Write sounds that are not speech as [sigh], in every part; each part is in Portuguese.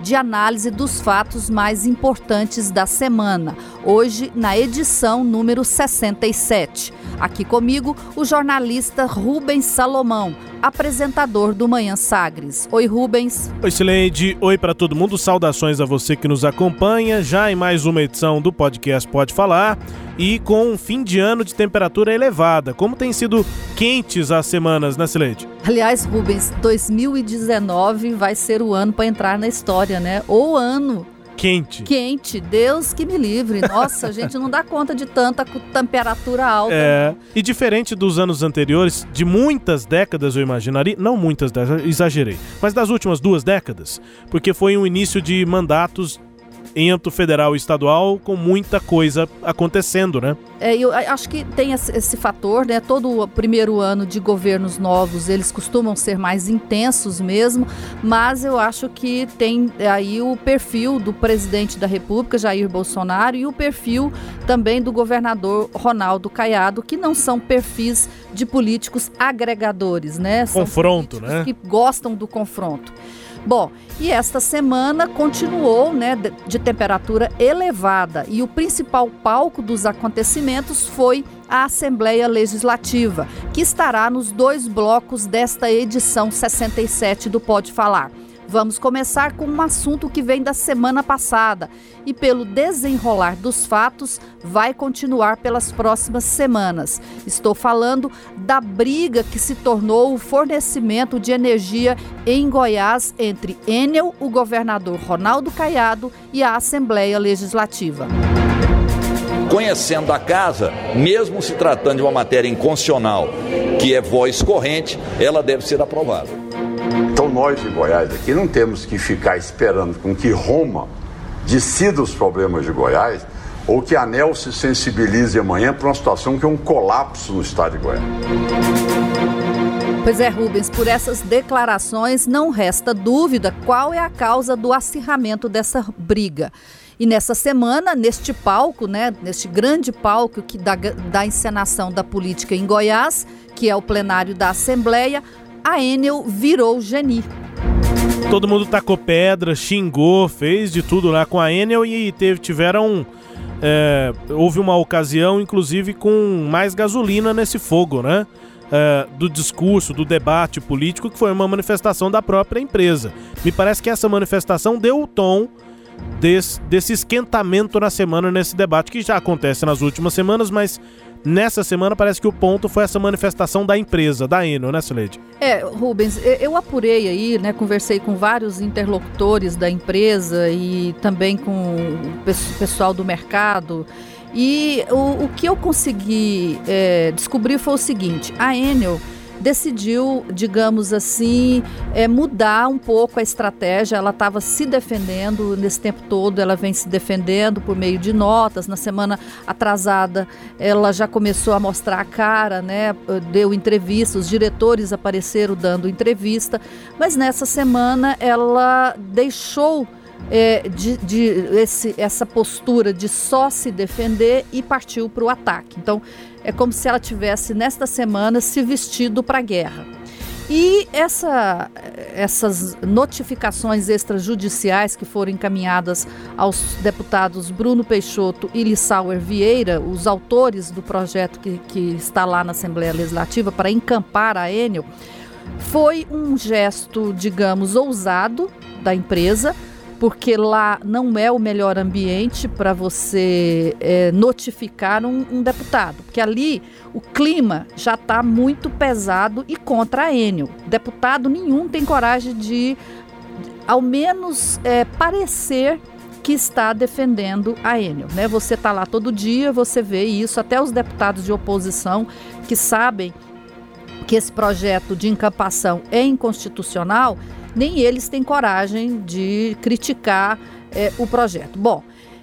de análise dos fatos mais importantes da semana. Hoje, na edição número 67. Aqui comigo, o jornalista Rubens Salomão, apresentador do Manhã Sagres. Oi, Rubens. Oi, Sileide. Oi para todo mundo. Saudações a você que nos acompanha já em mais uma edição do podcast Pode Falar e com um fim de ano de temperatura elevada. Como tem sido quentes as semanas, né, Sileide? Aliás, Rubens, 2019 vai ser o ano para entrar na história, né? O ano quente. Quente, Deus que me livre. Nossa, a gente não dá conta de tanta temperatura alta. É. E diferente dos anos anteriores, de muitas décadas, eu imaginaria, não muitas décadas, exagerei, mas das últimas duas décadas, porque foi um início de mandatos em âmbito federal e estadual, com muita coisa acontecendo, né? É, eu acho que tem esse, fator, né? Todo o primeiro ano de governos novos, eles costumam ser mais intensos mesmo, mas eu acho que tem aí o perfil do presidente da República, Jair Bolsonaro, e o perfil também do governador Ronaldo Caiado, que não são perfis de políticos agregadores, né? São confronto, né? Que gostam do confronto. Bom, e esta semana continuou né, de temperatura elevada e o principal palco dos acontecimentos foi a Assembleia Legislativa, que estará nos dois blocos desta edição 67 do Pode Falar. Vamos começar com um assunto que vem da semana passada e, pelo desenrolar dos fatos, vai continuar pelas próximas semanas. Estou falando da briga que se tornou o fornecimento de energia em Goiás entre Enel, o governador Ronaldo Caiado e a Assembleia Legislativa conhecendo a casa, mesmo se tratando de uma matéria inconstitucional, que é voz corrente, ela deve ser aprovada. Nós de Goiás aqui não temos que ficar esperando com que Roma decida os problemas de Goiás ou que a ANEL se sensibilize amanhã para uma situação que é um colapso no estado de Goiás. Pois é, Rubens, por essas declarações não resta dúvida qual é a causa do acirramento dessa briga. E nessa semana, neste palco, né, neste grande palco que da, da encenação da política em Goiás, que é o plenário da Assembleia, a Enel virou geni. Todo mundo tacou pedra, xingou, fez de tudo lá com a Enel e teve, tiveram. É, houve uma ocasião, inclusive, com mais gasolina nesse fogo, né? É, do discurso, do debate político, que foi uma manifestação da própria empresa. Me parece que essa manifestação deu o tom desse, desse esquentamento na semana, nesse debate, que já acontece nas últimas semanas, mas Nessa semana parece que o ponto foi essa manifestação da empresa, da Eno, né, Sileide? É, Rubens, eu apurei aí, né, conversei com vários interlocutores da empresa e também com o pessoal do mercado. E o, o que eu consegui é, descobrir foi o seguinte: a Enel decidiu, digamos assim, é, mudar um pouco a estratégia. Ela estava se defendendo nesse tempo todo, ela vem se defendendo por meio de notas. Na semana atrasada, ela já começou a mostrar a cara, né? Deu entrevista, os diretores apareceram dando entrevista, mas nessa semana ela deixou é, de, de esse, essa postura de só se defender e partiu para o ataque. Então, é como se ela tivesse, nesta semana, se vestido para a guerra. E essa, essas notificações extrajudiciais que foram encaminhadas aos deputados Bruno Peixoto e Lissauer Vieira, os autores do projeto que, que está lá na Assembleia Legislativa para encampar a Enel, foi um gesto, digamos, ousado da empresa, porque lá não é o melhor ambiente para você é, notificar um, um, deputado, porque ali o clima já está muito pesado e contra a Enel. Deputado nenhum tem coragem de, ao menos, é, parecer que está defendendo a Enel. Né? Você está lá todo dia, você vê isso, até os deputados de oposição que sabem que esse projeto de encampação é inconstitucional, nem eles têm coragem de criticar é, o projeto. Bom,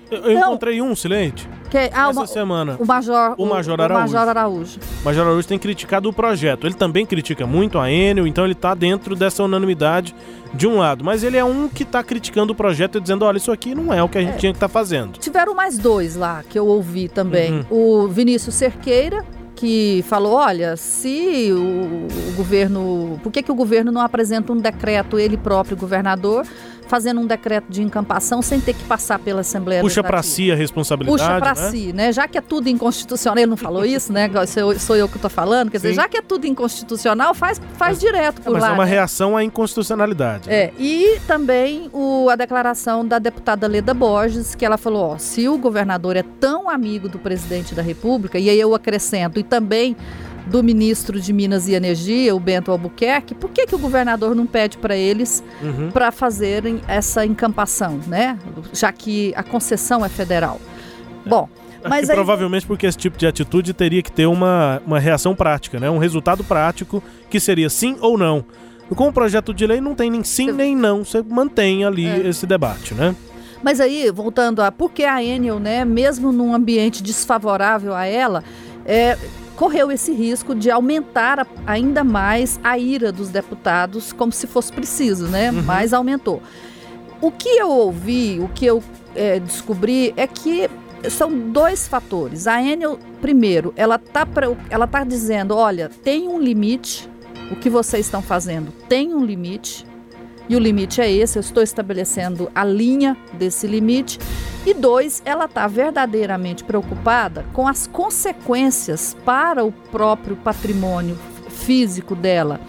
eu, eu então, encontrei um, Silente. Que, ah, essa uma- semana. O Major, O Major o Araújo. Major Araújo. O Major Araújo tem criticado o projeto. Ele também critica muito a Enel, então ele está dentro dessa unanimidade de um lado. Mas ele é um que está criticando o projeto e dizendo: olha, isso aqui não é o que a gente tinha que estar fazendo. Tiveram mais dois lá que eu ouvi também. Uhum. O Vinícius Cerqueira, que falou: olha, se o, o governo. Por que, que o governo não apresenta um decreto, ele próprio, governador, fazendo um decreto de encampação sem ter que passar pela Assembleia Puxa para si a responsabilidade. Puxa para né? si, né? Já que é tudo inconstitucional, ele não falou isso, né? Sou eu, sou eu que estou falando. Quer dizer, Sim. já que é tudo inconstitucional, faz, faz direto É, por mas lá. é uma né? reação à inconstitucionalidade. né? É, e também o, a declaração da deputada Leda Borges, que ela falou: ó, se o governador é tão amigo do presidente da República, e aí eu acrescento, e também do ministro de Minas e Energia, o Bento Albuquerque, por que, que o governador não pede para eles Uhum. para fazerem essa encampação, né? Já que a concessão é federal. Bom, mas [laughs] aí. provavelmente porque esse tipo de atitude teria que ter uma, uma reação prática, né? Um resultado prático que seria sim ou não. Com o projeto de lei não tem nem sim nem não, você mantém ali É. esse debate, né? Mas aí, voltando a por que a Enel, né, mesmo num ambiente desfavorável a ela, é, correu esse risco de aumentar ainda mais a ira dos deputados, como se fosse preciso, né? Mas aumentou. O que eu ouvi, o que eu é, descobri é que são dois fatores. A Enel, primeiro, ela está ela tá dizendo, olha, tem um limite, o que vocês estão fazendo tem um limite, e o limite é esse, eu estou estabelecendo a linha desse limite. E dois, ela está verdadeiramente preocupada com as consequências para o próprio patrimônio físico dela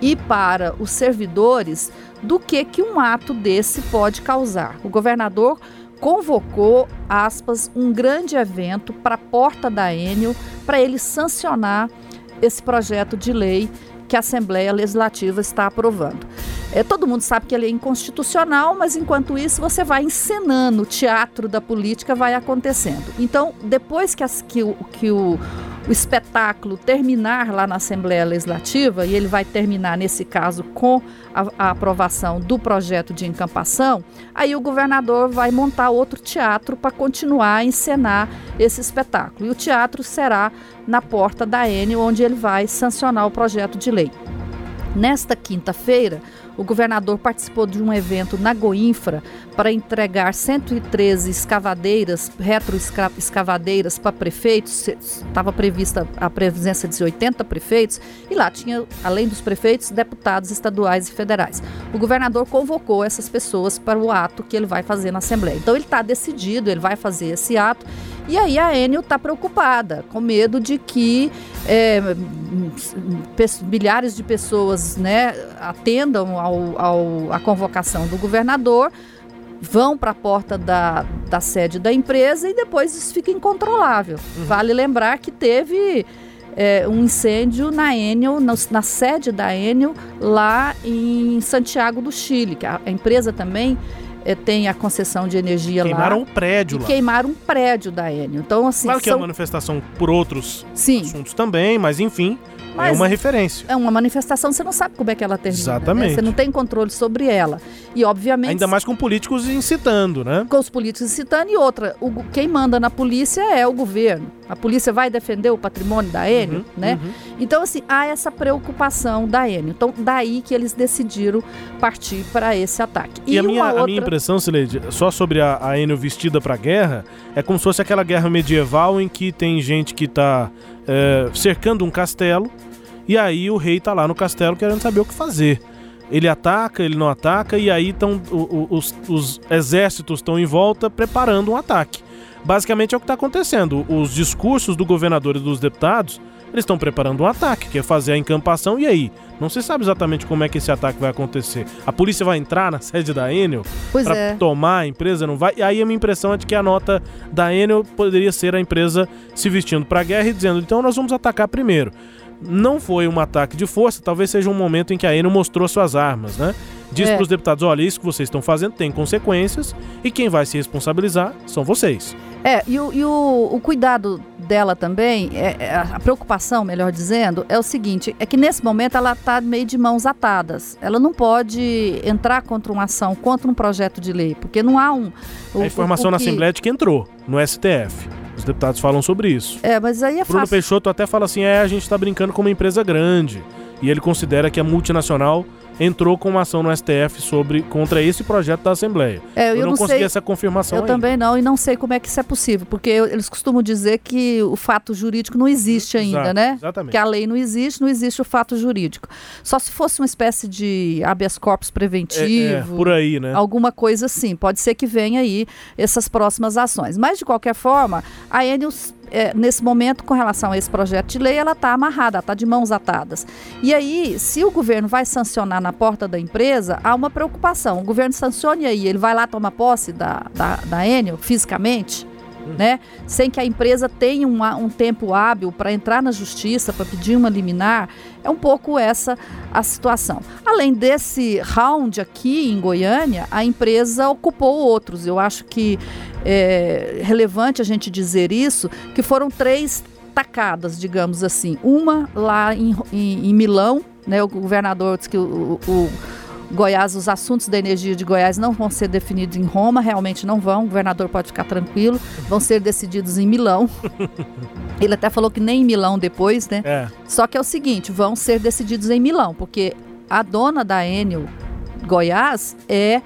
e para os servidores do que, que um ato desse pode causar. O governador convocou, aspas, um grande evento para a porta da Enel para ele sancionar esse projeto de lei que a Assembleia Legislativa está aprovando. É, todo mundo sabe que ele é inconstitucional, mas enquanto isso você vai encenando, o teatro da política vai acontecendo. Então, depois que, as- que o, que o- o espetáculo terminar lá na Assembleia Legislativa, e ele vai terminar, nesse caso, com a, a aprovação do projeto de encampação, aí o governador vai montar outro teatro para continuar a encenar esse espetáculo. E o teatro será na porta da Enel, onde ele vai sancionar o projeto de lei. Nesta quinta-feira, o governador participou de um evento na Goinfra para entregar 113 escavadeiras, retroescavadeiras para prefeitos. Estava prevista a presença de 80 prefeitos e lá tinha, além dos prefeitos, deputados estaduais e federais. O governador convocou essas pessoas para o ato que ele vai fazer na Assembleia. Então ele está decidido, ele vai fazer esse ato. E aí a Enel está preocupada, com medo de que é, milhares de pessoas né, atendam ao, ao- à convocação do governador, vão para a porta da, da sede da empresa e depois isso fica incontrolável. Vale lembrar que teve é, um incêndio na Enel, na, na sede da Enel, lá em Santiago do Chile, que a, a empresa também tem a concessão de energia Queimaram lá. o prédio e lá. queimaram um prédio da Enel. Então, assim, Claro que é uma manifestação por outros Sim. assuntos também, mas enfim, é Mas- uma referência. É uma manifestação, você não sabe como é que ela termina. né? Exatamente. Você não tem controle sobre ela. E, obviamente, Ainda mais com políticos incitando, né? com os políticos citando. E outra, o, quem manda na polícia é o governo. A polícia vai defender o patrimônio da Enel, Uhum, né? uhum. Então, assim, há essa preocupação da Enel. Então, daí que eles decidiram partir para esse ataque. E, a, uma minha, a outra... minha impressão, Sileide, só sobre a, a Enel vestida pra guerra, é como se fosse aquela guerra medieval em que tem gente que tá é, cercando um castelo e aí o rei tá lá no castelo querendo saber o que fazer. Ele ataca, ele não ataca, e aí tão, os, os exércitos estão em volta preparando um ataque. Basicamente é o que está acontecendo. Os discursos do governador e dos deputados, eles estão preparando um ataque, que é fazer a encampação, e aí? Não se sabe exatamente como é que esse ataque vai acontecer. A polícia vai entrar na [laughs] sede da Enel para é. tomar a empresa, não vai? E aí a minha impressão é de que a nota da Enel poderia ser a empresa se vestindo para a guerra e dizendo, então nós vamos atacar primeiro. Não foi um ataque de força, talvez seja um momento em que a Enel mostrou suas armas, né? Diz É. para os deputados, olha, isso que vocês estão fazendo tem consequências e quem vai se responsabilizar são vocês. É, e o, e o- o cuidado dela também, é, é, a preocupação, melhor dizendo, é o seguinte: é que nesse momento ela está meio de mãos atadas. Ela não pode entrar contra uma ação, contra um projeto de lei, porque não há um. o- a informação o na que- Assembleia é de que entrou no STF. Os deputados falam sobre isso. É, mas aí é Bruno fácil. Peixoto até fala assim: é, a gente está brincando com uma empresa grande. E ele considera que a multinacional entrou com uma ação no STF sobre contra esse projeto da Assembleia. É, eu eu, não, não consegui sei- essa confirmação Eu ainda. também não, e não sei como é que isso é possível, porque eu- eles costumam dizer que o fato jurídico não existe ainda, Exato, né? exatamente. Que a lei não existe, não existe o fato jurídico. Só se fosse uma espécie de habeas corpus É, é, preventivo. por aí, né? Alguma coisa assim. Pode ser que venha aí essas próximas ações. Mas, de qualquer forma, a Enel, é, nesse momento, com relação a esse projeto de lei, ela está amarrada, está de mãos atadas. E aí, se o governo vai sancionar na porta da empresa, há uma preocupação. O governo sancione e aí, ele vai lá tomar posse da, da, da Enel fisicamente? Né? Sem que a empresa tenha uma- um tempo hábil para entrar na justiça, para pedir uma liminar, é um pouco essa a situação. Além desse round aqui em Goiânia, a empresa ocupou outros. Eu acho que é relevante a gente dizer isso, que foram três tacadas, digamos assim. Uma lá em, em- em Milão, né? O governador disse que o- o- Goiás, os assuntos da energia de Goiás não vão ser definidos em Roma, realmente não vão, o governador pode ficar tranquilo, vão ser decididos em Milão. [laughs] Ele até falou que nem em Milão depois, né? É. Só que é o seguinte, vão ser decididos em Milão, porque a dona da Enel Goiás é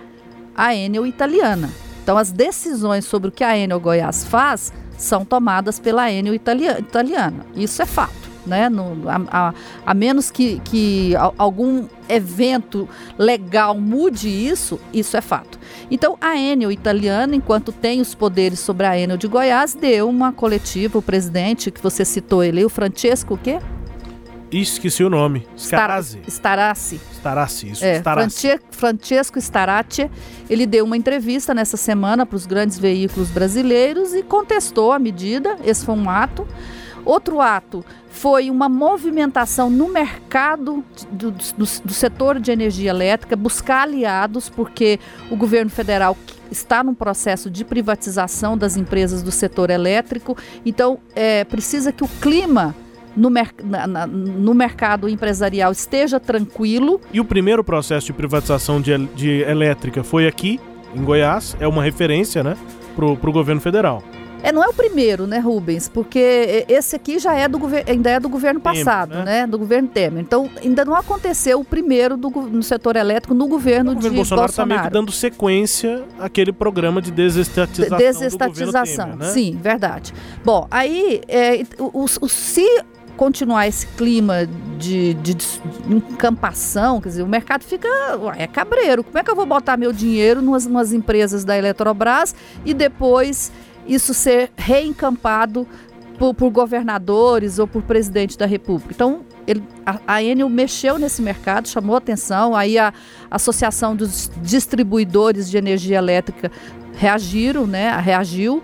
a Enel italiana. Então as decisões sobre o que a Enel Goiás faz são tomadas pela Enel italia- italiana. Isso é fato. Né? No- a, a- a menos que, que al- algum evento legal mude isso, isso é fato. Então, a Enel italiana, enquanto tem os poderes sobre a Enel de Goiás, deu uma coletiva, o presidente que você citou ele, o Francesco, o quê? Esqueci o nome. Star- Scarazzi. Starassi. Starassi, isso. É, Starassi. Francesco Staracci, ele deu uma entrevista nessa semana para os grandes veículos brasileiros e contestou a medida. Esse foi um ato. Outro ato foi uma movimentação no mercado do, do- do setor de energia elétrica, buscar aliados, porque o governo federal está num processo de privatização das empresas do setor elétrico. Então, é, precisa que o clima no, mer- na- na- no mercado empresarial esteja tranquilo E o primeiro processo de privatização de, de elétrica foi aqui, em Goiás. É uma referência, né? Pro, pro governo federal. É, não é o primeiro, né, Rubens? Porque esse aqui já é do governo, ainda é do governo Temer, passado, né? né? Do governo Temer. Então, ainda não aconteceu o primeiro do, no setor elétrico no governo O governo de Bolsonaro Bolsonaro. está meio que dando sequência àquele programa de desestatização. Desestatização, Temer, né? sim, verdade. Bom, aí, é, o, o- se continuar esse clima de, de, de encampação, quer dizer, o mercado fica, ué, é cabreiro. Como é que eu vou botar meu dinheiro numas, numas empresas da Eletrobras e depois isso ser reencampado por, por governadores ou por presidente da República? Então, ele- a, a Enel mexeu nesse mercado, chamou atenção, aí a Associação dos Distribuidores de Energia Elétrica reagiram, né? Reagiu.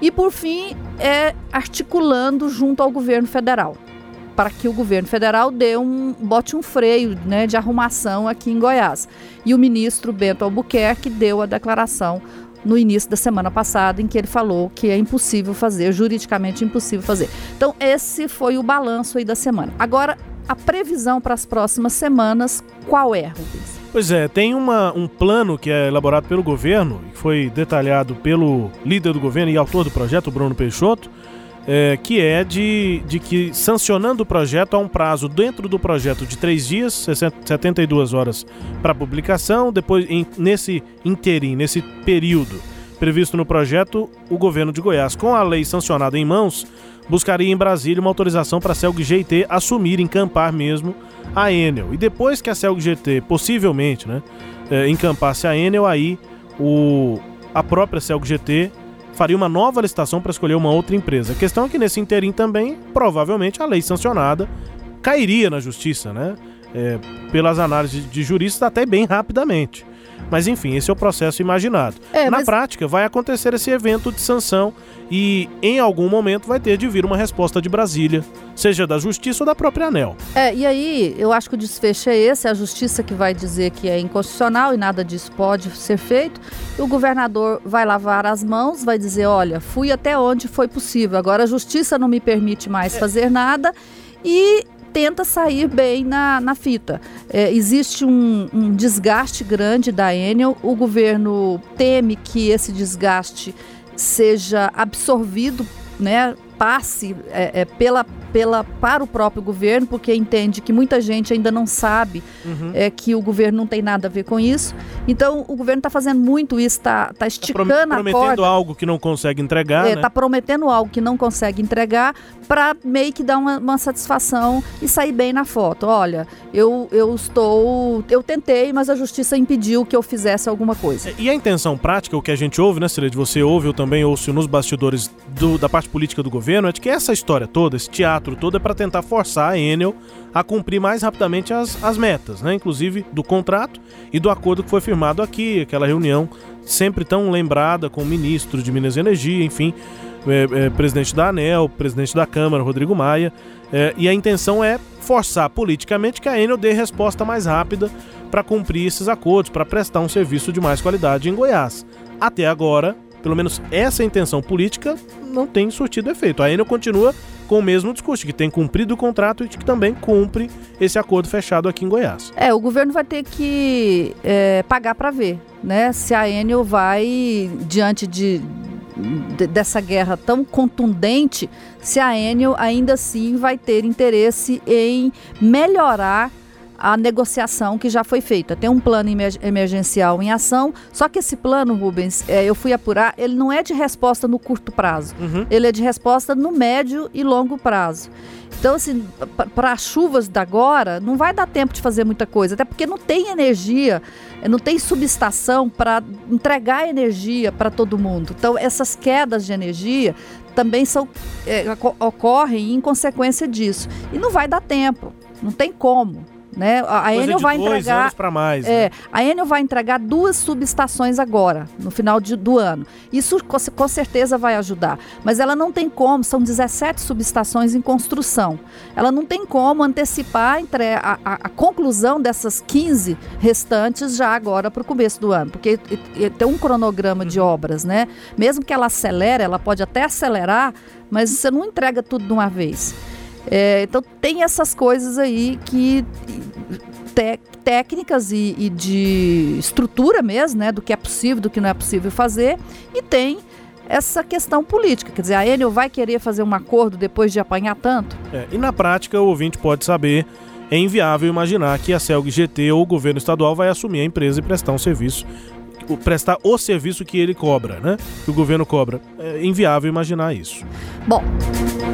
E por fim, é articulando junto ao governo federal, para que o governo federal dê um bote um freio, né, de arrumação aqui em Goiás. E o ministro Bento Albuquerque deu a declaração no início da semana passada em que ele falou que é impossível fazer, juridicamente impossível fazer. Então esse foi o balanço aí da semana. Agora a previsão para as próximas semanas, qual é, Rubens? Pois é, tem uma, um plano que é elaborado pelo governo, que foi detalhado pelo líder do governo e autor do projeto, Bruno Peixoto, é, que é de, de que sancionando o projeto há um prazo dentro do projeto de três dias, 60 72 horas para publicação, depois em- nesse interim, nesse período previsto no projeto, o governo de Goiás, com a lei sancionada em mãos, buscaria em Brasília uma autorização para a Celg GT assumir, encampar mesmo a Enel. E depois que a Celg GT, possivelmente, né, eh, encampasse a Enel, aí o, a própria Celg GT faria uma nova licitação para escolher uma outra empresa. A questão é que nesse interim também, provavelmente, a lei sancionada cairia na justiça, né? É, pelas análises de juristas, até bem rapidamente. Mas enfim, esse é o processo imaginado. É, Na mas- prática, vai acontecer esse evento de sanção e em algum momento vai ter de vir uma resposta de Brasília, seja da Justiça ou da própria ANEL. É, e aí, eu acho que o desfecho é esse, é a justiça que vai dizer que é inconstitucional e nada disso pode ser feito. O governador vai lavar as mãos, vai dizer, olha, fui até onde foi possível. Agora a justiça não me permite mais fazer nada e tenta sair bem na, na fita. É, existe um, um desgaste grande da Enel, o governo teme que esse desgaste seja absorvido né, passe é, é, pela, pela, para o próprio governo, porque entende que muita gente ainda não sabe uhum. é, que o governo não tem nada a ver com isso. Então, o governo está fazendo muito isso, está tá, tá esticando tá prometendo a corda. algo que não consegue entregar, Está é, né? Tá prometendo algo que não consegue entregar para meio que dar uma, uma, satisfação e sair bem na foto. Olha, eu, eu estou... Eu tentei, mas a justiça impediu que eu fizesse alguma coisa. E a intenção prática, o que a gente ouve, né, Cileide? Você ouve, eu também ouço nos bastidores do, da parte política do governo, é de que essa história toda, esse todo, é para tentar forçar a Enel a cumprir mais rapidamente as, as metas, né? Inclusive do contrato e do acordo que foi firmado aqui, aquela reunião sempre tão lembrada com o ministro de Minas e Energia, enfim, é, é, presidente da ANEL, presidente da Câmara, Rodrigo Maia, é, e a intenção é forçar politicamente que a Enel dê resposta mais rápida para cumprir esses acordos, para prestar um serviço de mais qualidade em Goiás. Até agora, pelo menos essa intenção política não tem surtido efeito. A Enel continua com o mesmo discurso, que tem cumprido o contrato e que também cumpre esse acordo fechado aqui em Goiás. É, o governo vai ter que é, pagar para ver, né? Se a Enel vai, diante de, de, dessa guerra tão contundente, se a Enel ainda assim vai ter interesse em melhorar a negociação que já foi feita. Tem um plano emergencial em ação, só que esse plano, Rubens, é, eu fui apurar, ele não é de resposta no curto prazo, uhum. ele é de resposta no médio e longo prazo. Então, assim, para as chuvas da agora, não vai dar tempo de fazer muita coisa, até porque não tem energia, não tem subestação para entregar energia para todo mundo. Então, essas quedas de energia também são, é, ocorrem em consequência disso. E não vai dar tempo, não tem como. Né? A, Enel vai entregar mais, é, né? a Enel vai entregar duas subestações agora, no final de, do ano. Isso com, com, certeza vai ajudar, mas ela não tem como, são 17 subestações em construção. Ela não tem como antecipar entre a, a, a conclusão dessas 15 restantes já agora para o começo do ano, porque tem um cronograma de uhum. obras, né? Mesmo que ela acelere, ela pode até acelerar, mas você não entrega tudo de uma vez. É, então tem essas coisas aí que te, técnicas e, e, de estrutura mesmo, né, do que é possível, do que não é possível fazer, e tem essa questão política, quer dizer, a Enel vai querer fazer um acordo depois de apanhar tanto? É, e na prática o ouvinte pode saber, é inviável imaginar que a Celg GT ou o governo estadual vai assumir a empresa e prestar um serviço prestar o serviço que ele cobra, né? Que o governo cobra. É inviável imaginar isso. Bom,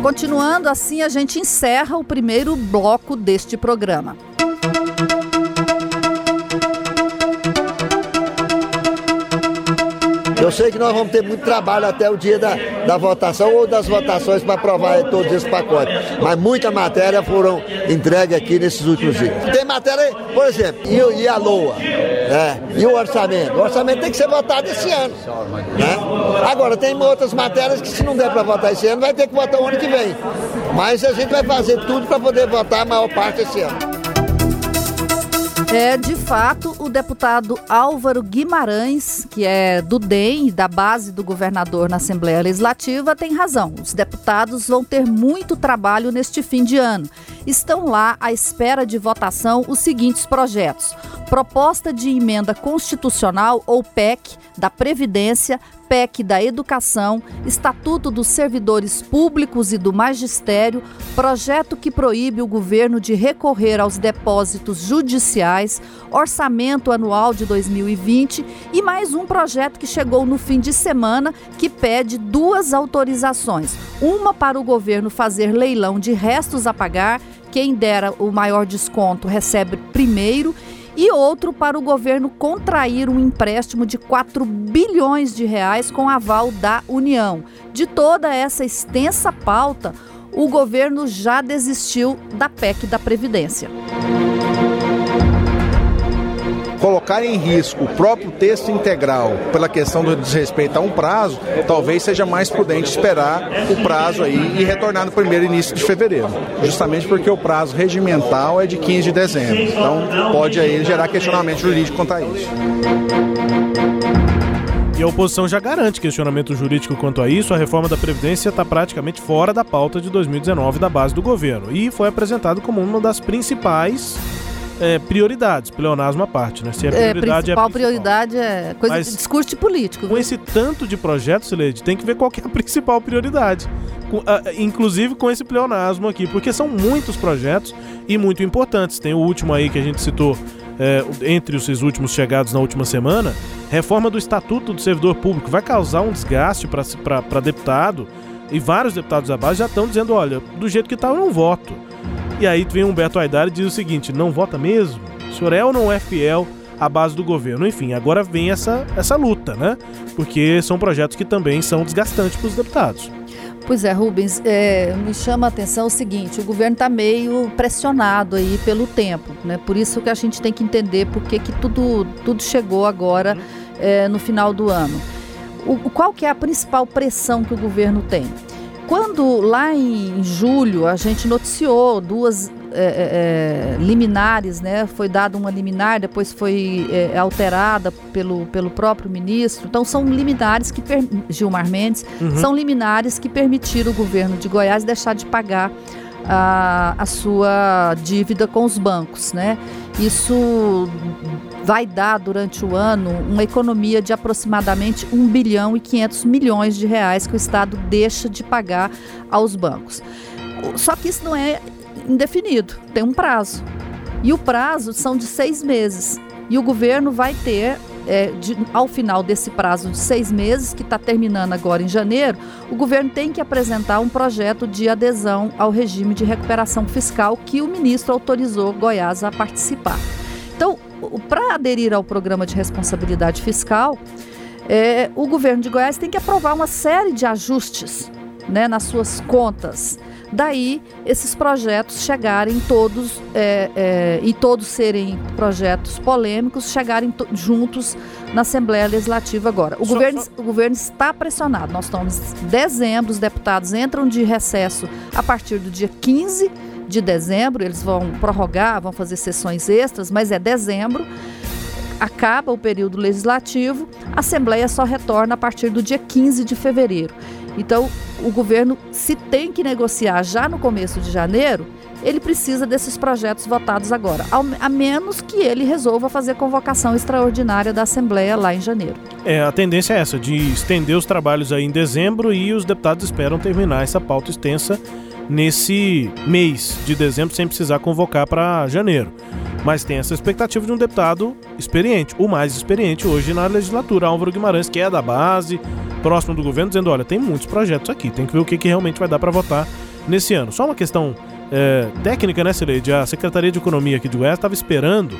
continuando assim, a gente encerra o primeiro bloco deste programa. Eu sei que nós vamos ter muito trabalho até o dia da, da votação ou das votações para aprovar todos esses pacotes. Mas muita matéria foram entregues aqui nesses últimos dias. Tem matéria, por exemplo, e, e a LOA, né? e o orçamento. O orçamento tem que ser votado esse ano. Né? Agora, tem outras matérias que se não der para votar esse ano, vai ter que votar o ano que vem. Mas a gente vai fazer tudo para poder votar a maior parte esse ano. É, de fato, o deputado Álvaro Guimarães, que é do DEM, da base do governador na Assembleia Legislativa, tem razão. Os deputados vão ter muito trabalho neste fim de ano. Estão lá à espera de votação os seguintes projetos: Proposta de emenda constitucional ou PEC da Previdência PEC da Educação, Estatuto dos Servidores Públicos e do Magistério, projeto que proíbe o governo de recorrer aos depósitos judiciais, orçamento anual de 2020 e mais um projeto que chegou no fim de semana que pede duas autorizações: uma para o governo fazer leilão de restos a pagar, quem dera o maior desconto recebe primeiro e outro para o governo contrair um empréstimo de 4 bilhões de reais com aval da União. De toda essa extensa pauta, o governo já desistiu da PEC da Previdência colocar em risco o próprio texto integral pela questão do desrespeito a um prazo, talvez seja mais prudente esperar o prazo aí e retornar no primeiro início de fevereiro, justamente porque o prazo regimental é de 15 de dezembro. Então pode aí gerar questionamento jurídico quanto a isso. E a oposição já garante questionamento jurídico quanto a isso. A reforma da Previdência está praticamente fora da pauta de 2019 da base do governo e foi apresentado como uma das principais é, prioridades, pleonasmo à parte, né? Se é prioridade, é, principal é prioridade é coisa Mas de discurso político. Com esse tanto de projetos, Sileide, tem que ver qual que é a [laughs] principal prioridade. Com, a, inclusive com esse pleonasmo aqui, porque são muitos projetos e muito importantes. Tem o último aí que a gente citou, é, entre os últimos chegados na última semana, reforma do Estatuto do Servidor Público. Vai causar um desgaste para deputado e vários deputados da base já estão dizendo: olha, do jeito que está, eu não voto. E aí vem Humberto Aidar e diz o seguinte: não vota mesmo? O senhor é ou não é fiel à base do governo? Enfim, agora vem essa, essa luta, né? Porque são projetos que também são desgastantes para os deputados. Pois é, Rubens, é, me chama a atenção o seguinte: o governo está meio pressionado aí pelo tempo, né? Por isso que a gente tem que entender por que, tudo, tudo chegou agora é, no final do ano. O, qual que é a principal pressão que o governo tem? Quando lá em julho a gente noticiou duas é, é, liminares, né? Foi dada uma liminar, depois foi é, alterada pelo, pelo próprio ministro. Então são liminares que Gilmar Mendes uhum. são liminares que permitiram o governo de Goiás deixar de pagar a, a sua dívida com os bancos, né? Isso vai dar durante o ano uma economia de aproximadamente 1 bilhão e 500 milhões de reais que o Estado deixa de pagar aos bancos. Só que isso não é indefinido, tem um prazo. E o prazo são de seis meses. E o governo vai ter é, de, ao final desse prazo de seis meses, que está terminando agora em janeiro, o governo tem que apresentar um projeto de adesão ao regime de recuperação fiscal que o ministro autorizou Goiás a participar. Então, para aderir ao programa de responsabilidade fiscal, é, o governo de Goiás tem que aprovar uma série de ajustes né, nas suas contas. Daí esses projetos chegarem todos é, é, e todos serem projetos polêmicos, chegarem juntos na Assembleia Legislativa agora. O, governo, o governo está pressionado. Nós estamos em dezembro, os deputados entram de recesso a partir do dia 15 de dezembro, eles vão prorrogar, vão fazer sessões extras, mas é dezembro. Acaba o período legislativo, a Assembleia só retorna a partir do dia 15 de fevereiro. Então, o governo, se tem que negociar já no começo de janeiro, ele precisa desses projetos votados agora, a menos que ele resolva fazer convocação extraordinária da Assembleia lá em janeiro. É, a tendência é essa, de estender os trabalhos aí em dezembro e os deputados esperam terminar essa pauta extensa nesse mês de dezembro sem precisar convocar para janeiro. Mas tem essa expectativa de um deputado experiente, o mais experiente hoje na legislatura, Álvaro Guimarães, que é da base, próximo do governo, dizendo: olha, tem muitos projetos aqui, tem que ver o que, que realmente vai dar para votar nesse ano. Só uma questão é, técnica, né, Cileide? A Secretaria de Economia aqui de Goiás estava esperando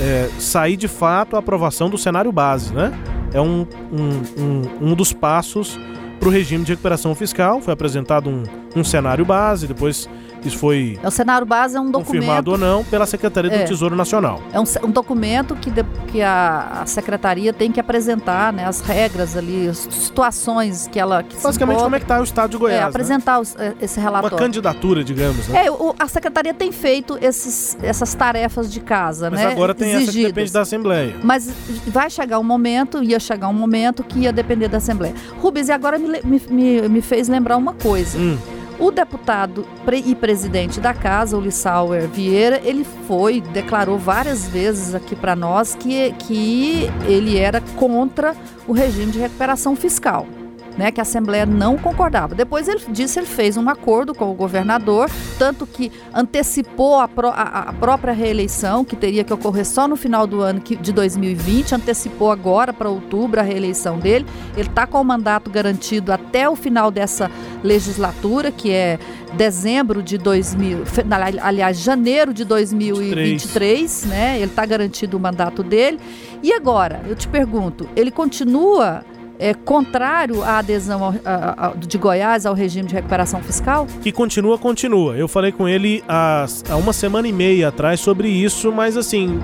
é, sair de fato a aprovação do cenário base, né? É um, um, um, um dos passos para o regime de recuperação fiscal. Foi apresentado um, um cenário base, depois isso foi. É o cenário base é um documento. Confirmado ou não pela Secretaria é, do Tesouro Nacional. É um, um documento que, de, que a, a, Secretaria tem que apresentar, né, as regras ali, as situações que ela. Que Basicamente, como é que está o Estado de Goiás. É, apresentar né? os, é, esse relatório. Uma candidatura, digamos. Né? É, o, a Secretaria tem feito esses, essas tarefas de casa, Mas né? agora tem exigidas. essa que depende da Assembleia. Mas vai chegar um momento, ia chegar um momento que ia depender da Assembleia. Rubens, e agora me, me, me fez lembrar uma coisa. Hum. O deputado e presidente da casa, o Lissauer Vieira, ele foi, declarou várias vezes aqui para nós que, que ele era contra o regime de recuperação fiscal né, que a Assembleia não concordava. Depois ele disse ele fez um acordo com o governador, tanto que antecipou a, a, a própria reeleição, que teria que ocorrer só no final do ano de 2020, antecipou agora para outubro a reeleição dele. Ele está com o mandato garantido até o final dessa legislatura, que é dezembro de 2000, aliás, janeiro de 2023, né? Ele está garantido o mandato dele. E agora, eu te pergunto, ele continua é, contrário à adesão ao, a, a, de Goiás ao regime de recuperação fiscal? Que continua, continua. Eu falei com ele há, há uma semana e meia atrás sobre isso, mas assim,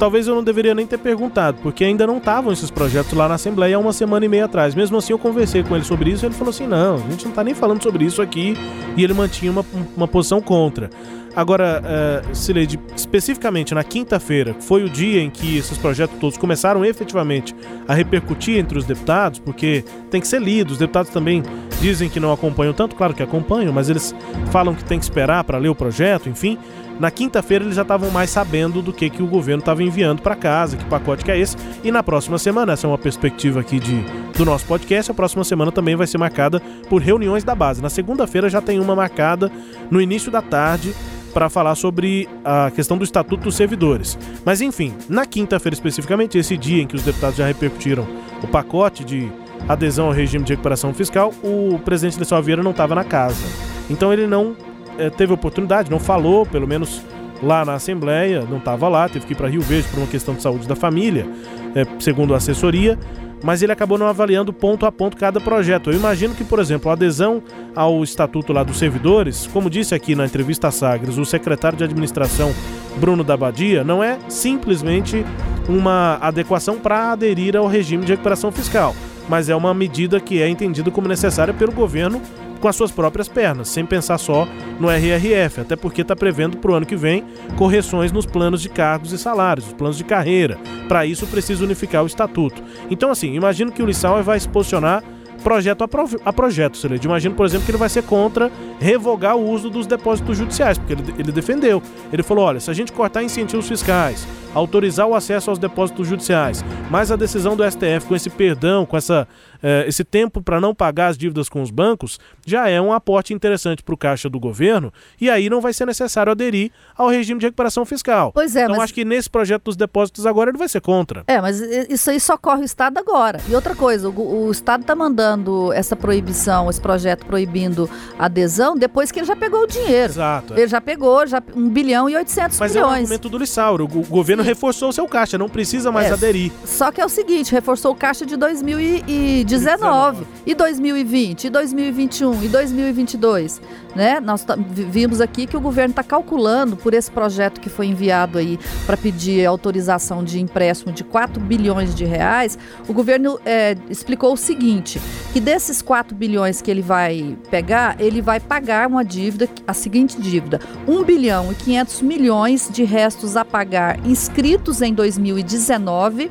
talvez eu não deveria nem ter perguntado, porque ainda não estavam esses projetos lá na Assembleia há uma semana e meia atrás. Mesmo assim, eu conversei com ele sobre isso e ele falou assim: não, a gente não está nem falando sobre isso aqui, e ele mantinha uma, uma posição contra. Agora, uh, Sileide, especificamente na quinta-feira, foi o dia em que esses projetos todos começaram efetivamente a repercutir entre os deputados, porque tem que ser lido, os deputados também dizem que não acompanham tanto, claro que acompanham, mas eles falam que tem que esperar para ler o projeto, enfim. Na quinta-feira eles já estavam mais sabendo do que, que o governo estava enviando para casa, que pacote que é esse. E na próxima semana, essa é uma perspectiva aqui de, do nosso podcast, a próxima semana também vai ser marcada por reuniões da base. Na segunda-feira já tem uma marcada no início da tarde para falar sobre a questão do Estatuto dos Servidores. Mas enfim, na quinta-feira especificamente, esse dia em que os deputados já repercutiram o pacote de adesão ao regime de recuperação fiscal, o presidente Lessó Vieira não estava na casa. Então ele não é, teve oportunidade, não falou, pelo menos lá na Assembleia, não estava lá, teve que ir para Rio Verde por uma questão de saúde da família, é, segundo a assessoria mas ele acabou não avaliando ponto a ponto cada projeto. Eu imagino que, por exemplo, a adesão ao estatuto lá dos servidores, como disse aqui na entrevista a Sagres, o secretário de administração Bruno Dabadia, não é simplesmente uma adequação para aderir ao regime de recuperação fiscal, mas é uma medida que é entendida como necessária pelo governo com as suas próprias pernas, sem pensar só no RRF, até porque está prevendo para o ano que vem correções nos planos de cargos e salários, os planos de carreira. Para isso precisa unificar o estatuto. Então, assim, imagino que o Lissau vai se posicionar projeto a, pro, a projeto, Celede. Imagino, por exemplo, que ele vai ser contra revogar o uso dos depósitos judiciais, porque ele, ele defendeu. Ele falou: olha, se a gente cortar incentivos fiscais, autorizar o acesso aos depósitos judiciais, mas a decisão do STF com esse perdão, com essa eh, esse tempo para não pagar as dívidas com os bancos já é um aporte interessante para o caixa do governo e aí não vai ser necessário aderir ao regime de recuperação fiscal. Pois é, então mas... acho que nesse projeto dos depósitos agora ele vai ser contra. É, mas isso aí só corre o Estado agora. E outra coisa, o, o Estado está mandando essa proibição, esse projeto proibindo adesão depois que ele já pegou o dinheiro. Exato. É. Ele já pegou já 1 bilhão e 800 mas milhões. Mas é o argumento do Lissauro. O governo Sim. reforçou o seu caixa, não precisa mais é, aderir. Só que é o seguinte, reforçou o caixa de 2019. 19. E 2020, e 2021, e 2022, né? Nós vimos aqui que o governo está calculando por esse projeto que foi enviado aí para pedir autorização de empréstimo de 4 bilhões de reais. O governo é, explicou o seguinte, que desses 4 bilhões que ele vai pegar, ele vai pagar uma dívida, a seguinte dívida, 1 bilhão e 500 milhões de restos a pagar inscritos em 2019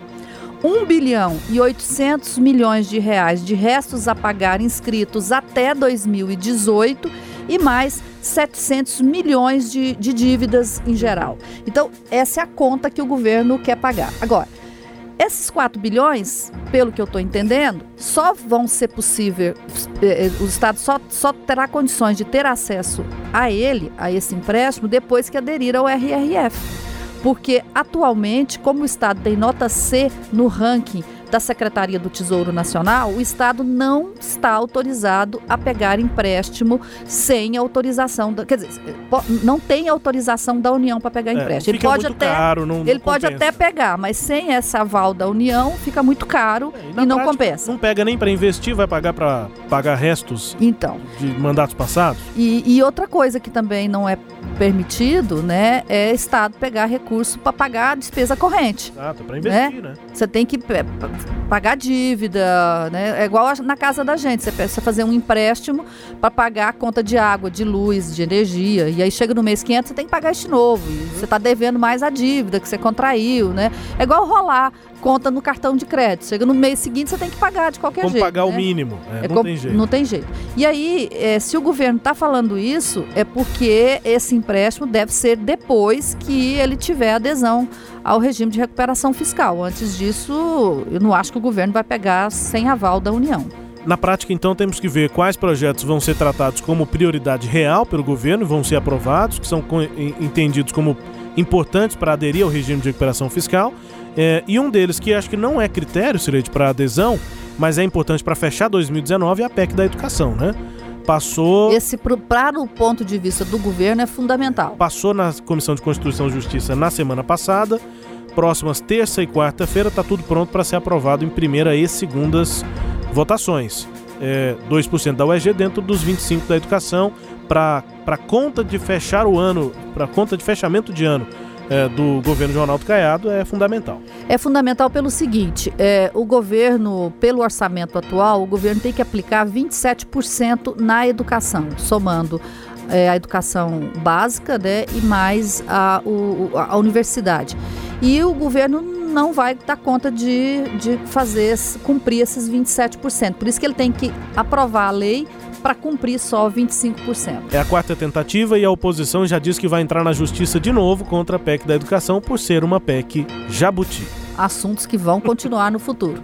1 bilhão e 800 milhões de reais de restos a pagar inscritos até 2018 e mais 700 milhões de, de dívidas em geral. Então, essa é a conta que o governo quer pagar. Agora, esses 4 bilhões, pelo que eu estou entendendo, só vão ser possível, eh, eh, o Estado só, só terá condições de ter acesso a ele, a esse empréstimo, depois que aderir ao RRF porque atualmente, como o Estado tem nota C no ranking da Secretaria do Tesouro Nacional, o Estado não está autorizado a pegar empréstimo sem autorização, da, quer dizer, não tem autorização da União para pegar é, empréstimo. Ele pode até, caro, não, ele pode até pegar, mas sem essa aval da União fica muito caro é, e, e não prática, compensa. Não pega nem para investir, vai pagar para pagar restos. Então. De mandatos passados. E, e outra coisa que também não é permitido, né, é Estado pegar recurso para pagar a despesa corrente. Exato, para investir, né? né? Você tem que pagar dívida, né? É igual na casa da gente, você precisa fazer um empréstimo para pagar a conta de água, de luz, de energia, e aí chega no mês 500 você tem que pagar este novo, você está devendo mais a dívida que você contraiu, né? É igual rolar conta no cartão de crédito. Chega no mês seguinte, você tem que pagar de qualquer Como jeito. pagar né? o mínimo. É, é não tem jeito. Não tem jeito. E aí, é, se o governo está falando isso, é porque esse empréstimo deve ser depois que ele tiver adesão ao regime de recuperação fiscal. Antes disso, eu não acho que o governo vai pegar sem aval da União. Na prática, então, temos que ver quais projetos vão ser tratados como prioridade real pelo governo, vão ser aprovados, que são entendidos como importantes para aderir ao regime de recuperação fiscal, é, e um deles, que acho que não é critério, Sirete, para adesão, mas é importante para fechar 2019, é a PEC da educação, né? Passou. Esse, para o ponto de vista do governo, é fundamental. Passou na Comissão de Constituição e Justiça na semana passada. Próximas terça e quarta-feira está tudo pronto para ser aprovado em primeira e segundas votações. É, 2% da UEG dentro dos 25% da educação para conta de fechar o ano, para conta de fechamento de ano é, do governo de Ronaldo Caiado é fundamental. É fundamental pelo seguinte: é, o governo, pelo orçamento atual, o governo tem que aplicar 27% na educação, somando é, a educação básica né, e mais a, o, a universidade. E o governo não vai dar conta de, de fazer, cumprir esses 27%. Por isso que ele tem que aprovar a lei para cumprir só 25%. É a quarta tentativa e a oposição já diz que vai entrar na justiça de novo contra a PEC da educação por ser uma PEC jabuti. Assuntos que vão continuar no futuro.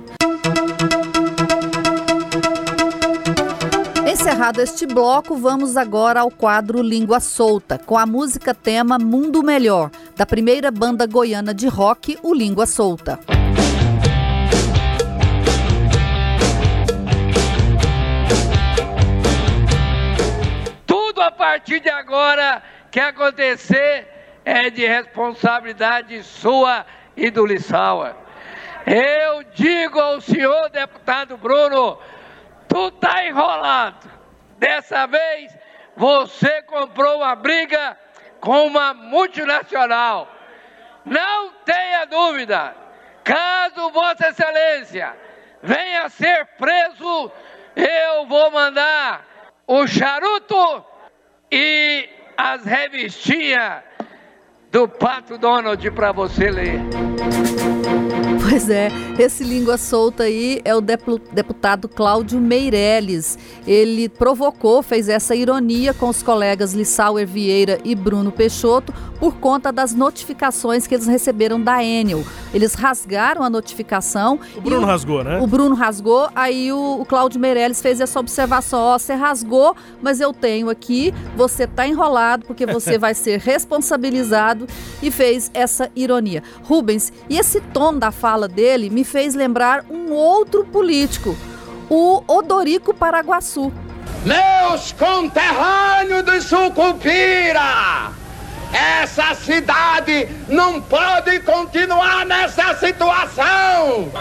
Encerrado este bloco, vamos agora ao quadro Língua Solta, com a música tema Mundo Melhor, da primeira banda goiana de rock, o Língua Solta. Tudo a partir de agora que acontecer é de responsabilidade sua e do Lissauer. Eu digo ao senhor deputado Bruno, tu tá enrolado. Dessa vez você comprou uma briga com uma multinacional. Não tenha dúvida, caso Vossa Excelência venha ser preso, eu vou mandar o charuto e as revistinhas do Pato Donald para você ler. Pois é, esse língua solta aí é o deputado Cláudio Meirelles. Ele provocou, fez essa ironia com os colegas Lissauer Vieira e Bruno Peixoto por conta das notificações que eles receberam da Enel. Eles rasgaram a notificação. O Bruno o, rasgou, né? O Bruno rasgou, aí o, o Cláudio Meirelles fez essa observação: ó, você rasgou, mas eu tenho aqui, você tá enrolado porque você [laughs] vai ser responsabilizado e fez essa ironia. Rubens, e esse tom da fala fala dele me fez lembrar um outro político, o Odorico Paraguaçu. Meus conterrâneos de Sucupira! Essa cidade não pode continuar nessa situação!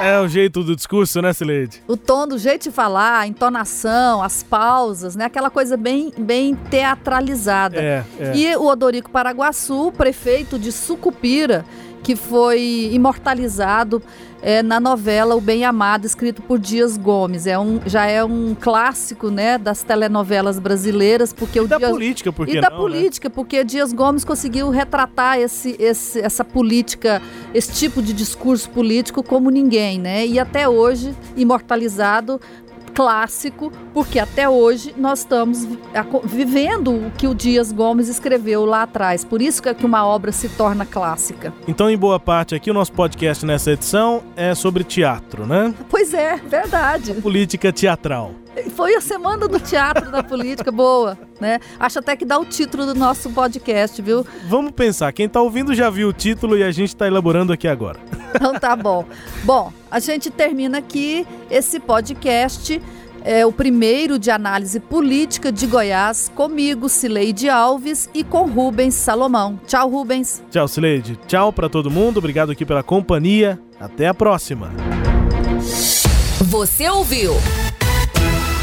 É o jeito do discurso, né, Sileide? O tom do jeito de falar, a entonação, as pausas, né? Aquela coisa bem, bem teatralizada. É, é. E o Odorico Paraguaçu, prefeito de Sucupira, que foi imortalizado é, na novela O Bem Amado, escrito por Dias Gomes. É um, já é um clássico né, das telenovelas brasileiras. Porque e o da Dias, política, porque E da não, política, né? porque Dias Gomes conseguiu retratar esse, esse, essa política, esse tipo de discurso político como ninguém, né? E até hoje, imortalizado clássico, porque até hoje nós estamos vivendo o que o Dias Gomes escreveu lá atrás. Por isso que é uma obra se torna clássica. Então, em boa parte aqui, o nosso podcast nessa edição é sobre teatro, né? Pois é, verdade. Política teatral. Foi a semana do teatro da política, boa, né? Acho até que dá o título do nosso podcast, viu? Vamos pensar, quem tá ouvindo já viu o título e a gente tá elaborando aqui agora. Então tá bom. Bom, a gente termina aqui esse podcast é o primeiro de análise política de Goiás, comigo, Cileide Alves, e com Rubens Salomão. Tchau, Rubens. Tchau, Cileide. Tchau para todo mundo. Obrigado aqui pela companhia. Até a próxima. Você ouviu?